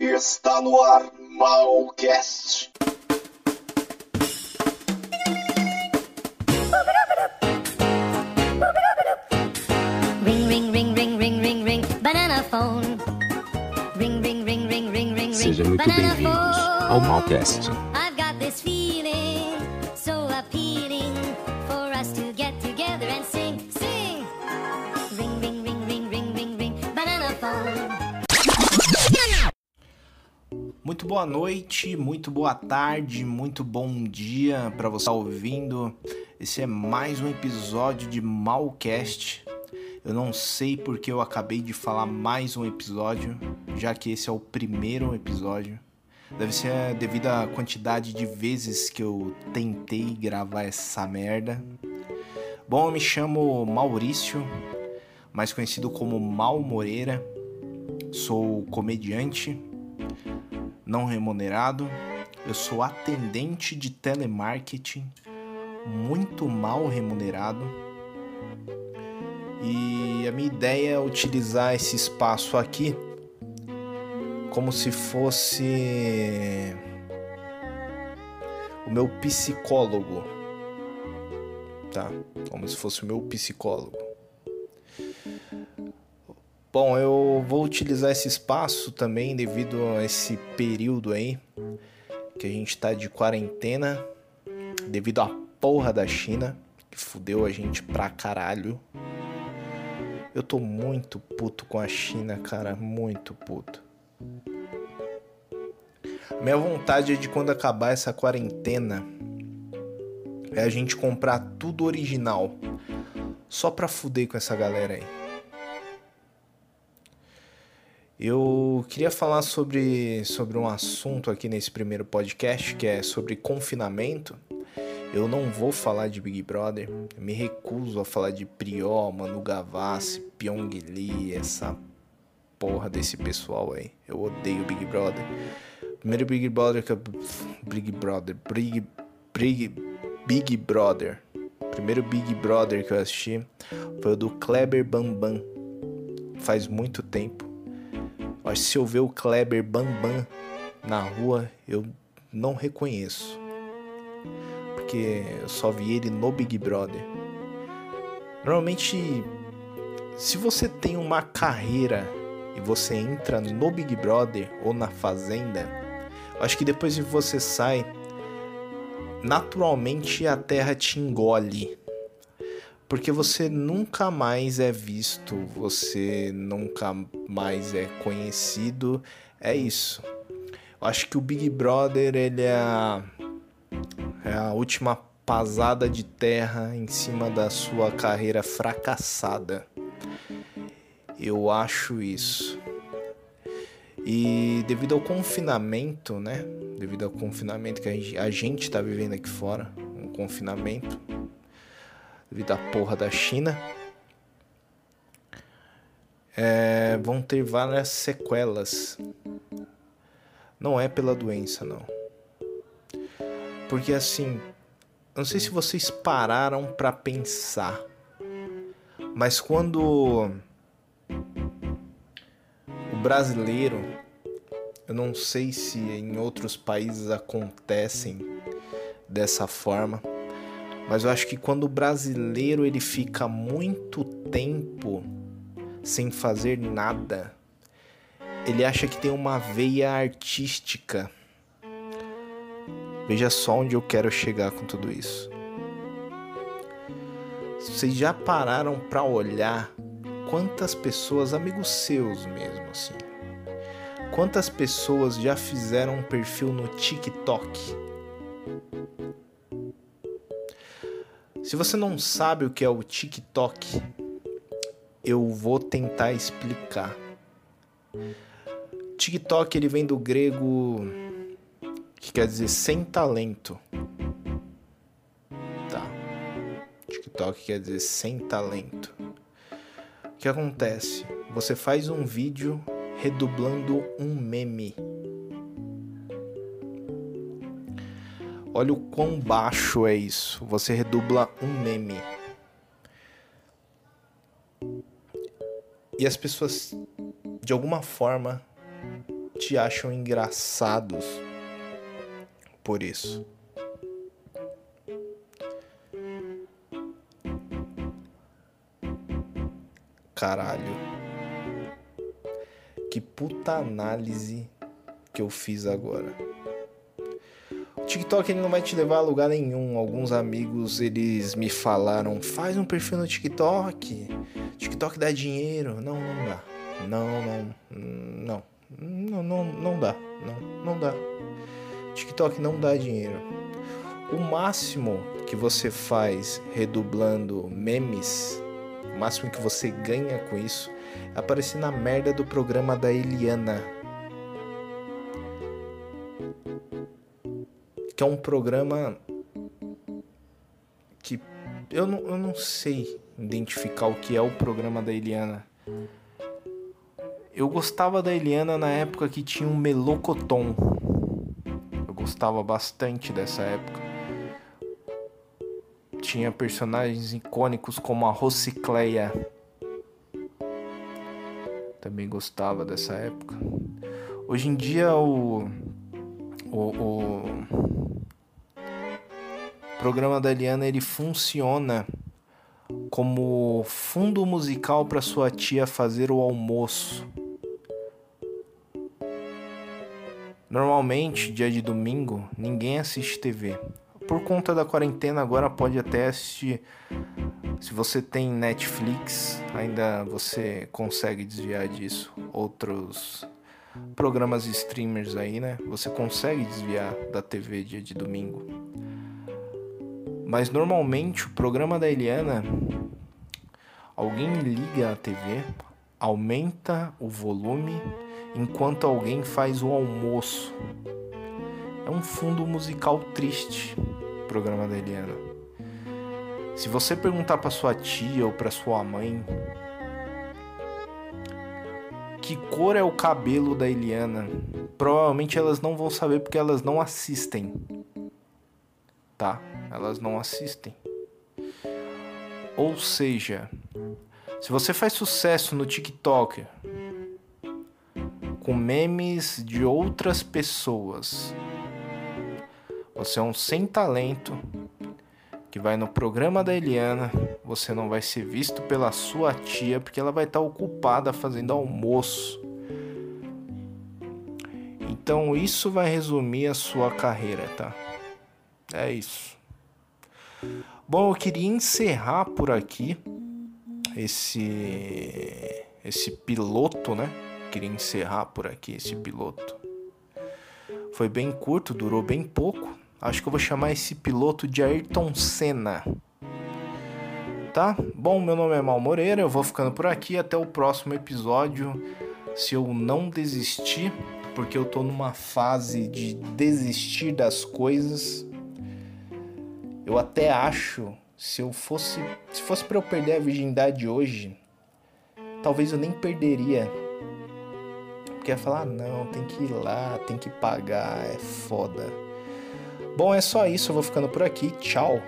Está no ar Malcast. Ring, ring, ring, ring, ring, ring, ring, banana phone. Ring, ring, ring, ring, ring, ring, muito banana bem-vindos phone. ao Malcast. Muito boa noite, muito boa tarde, muito bom dia para você estar ouvindo. Esse é mais um episódio de Malcast. Eu não sei porque eu acabei de falar mais um episódio, já que esse é o primeiro episódio. Deve ser devido à quantidade de vezes que eu tentei gravar essa merda. Bom, eu me chamo Maurício, mais conhecido como Mal Moreira. Sou comediante não remunerado. Eu sou atendente de telemarketing, muito mal remunerado. E a minha ideia é utilizar esse espaço aqui como se fosse o meu psicólogo. Tá? Como se fosse o meu psicólogo. Bom, eu vou utilizar esse espaço também devido a esse período aí que a gente tá de quarentena devido à porra da China que fudeu a gente pra caralho. Eu tô muito puto com a China, cara, muito puto. Minha vontade é de quando acabar essa quarentena é a gente comprar tudo original só pra fuder com essa galera aí. Eu queria falar sobre, sobre um assunto aqui nesse primeiro podcast que é sobre confinamento. Eu não vou falar de Big Brother, eu me recuso a falar de Prió, Manu Gavassi, Pyong Lee, essa porra desse pessoal aí. Eu odeio Big Brother. Primeiro Big Brother que eu... Big Brother, Big, Big, Big Brother. Primeiro Big Brother que eu assisti foi o do Kleber Bambam. Faz muito tempo. Mas se eu ver o Kleber Bambam na rua, eu não reconheço. Porque eu só vi ele no Big Brother. Normalmente, se você tem uma carreira e você entra no Big Brother ou na Fazenda, acho que depois que você sai, naturalmente a terra te engole. Porque você nunca mais é visto, você nunca mais é conhecido. É isso. Eu acho que o Big Brother ele é a, é a última pasada de terra em cima da sua carreira fracassada. Eu acho isso. E devido ao confinamento, né? Devido ao confinamento que a gente, a gente tá vivendo aqui fora, um confinamento, devido à porra da China, é, vão ter várias sequelas. Não é pela doença, não. Porque assim, não sei se vocês pararam pra pensar, mas quando o brasileiro, eu não sei se em outros países acontecem dessa forma, mas eu acho que quando o brasileiro ele fica muito tempo sem fazer nada, ele acha que tem uma veia artística. Veja só onde eu quero chegar com tudo isso. Vocês já pararam para olhar quantas pessoas, amigos seus mesmo assim, quantas pessoas já fizeram um perfil no TikTok? Se você não sabe o que é o TikTok, eu vou tentar explicar. TikTok ele vem do grego que quer dizer sem talento. Tá. TikTok quer dizer sem talento. O que acontece? Você faz um vídeo redublando um meme. Olha o quão baixo é isso. Você redubla um meme. E as pessoas, de alguma forma, te acham engraçados por isso. Caralho. Que puta análise que eu fiz agora. O TikTok ele não vai te levar a lugar nenhum. Alguns amigos eles me falaram: faz um perfil no TikTok. TikTok dá dinheiro. Não, não dá. Não, não, não, não, não, não dá. Não, não dá. TikTok não dá dinheiro. O máximo que você faz redublando memes, o máximo que você ganha com isso, é aparecer na merda do programa da Eliana. Que é um programa que eu não, eu não sei identificar o que é o programa da Eliana. Eu gostava da Eliana na época que tinha um melocotom. Eu gostava bastante dessa época. Tinha personagens icônicos como a Rocicleia. Também gostava dessa época. Hoje em dia o, o, o programa da Eliana ele funciona como fundo musical para sua tia fazer o almoço. Normalmente, dia de domingo, ninguém assiste TV. Por conta da quarentena, agora pode até assistir. Se você tem Netflix, ainda você consegue desviar disso. Outros programas streamers aí, né? Você consegue desviar da TV dia de domingo. Mas normalmente o programa da Eliana, alguém liga a TV, aumenta o volume enquanto alguém faz o almoço. É um fundo musical triste, programa da Eliana. Se você perguntar para sua tia ou para sua mãe que cor é o cabelo da Eliana, provavelmente elas não vão saber porque elas não assistem. Tá? Elas não assistem. Ou seja, se você faz sucesso no TikTok com memes de outras pessoas, você é um sem talento que vai no programa da Eliana, você não vai ser visto pela sua tia porque ela vai estar ocupada fazendo almoço. Então isso vai resumir a sua carreira, tá? É isso. Bom, eu queria encerrar por aqui esse esse piloto, né? Queria encerrar por aqui esse piloto. Foi bem curto, durou bem pouco. Acho que eu vou chamar esse piloto de Ayrton Senna. Tá? Bom, meu nome é Mal Moreira, eu vou ficando por aqui até o próximo episódio. Se eu não desistir, porque eu tô numa fase de desistir das coisas. Eu até acho, se eu fosse, se fosse para eu perder a virgindade hoje, talvez eu nem perderia. Porque ia falar, ah, não, tem que ir lá, tem que pagar, é foda. Bom, é só isso, eu vou ficando por aqui. Tchau.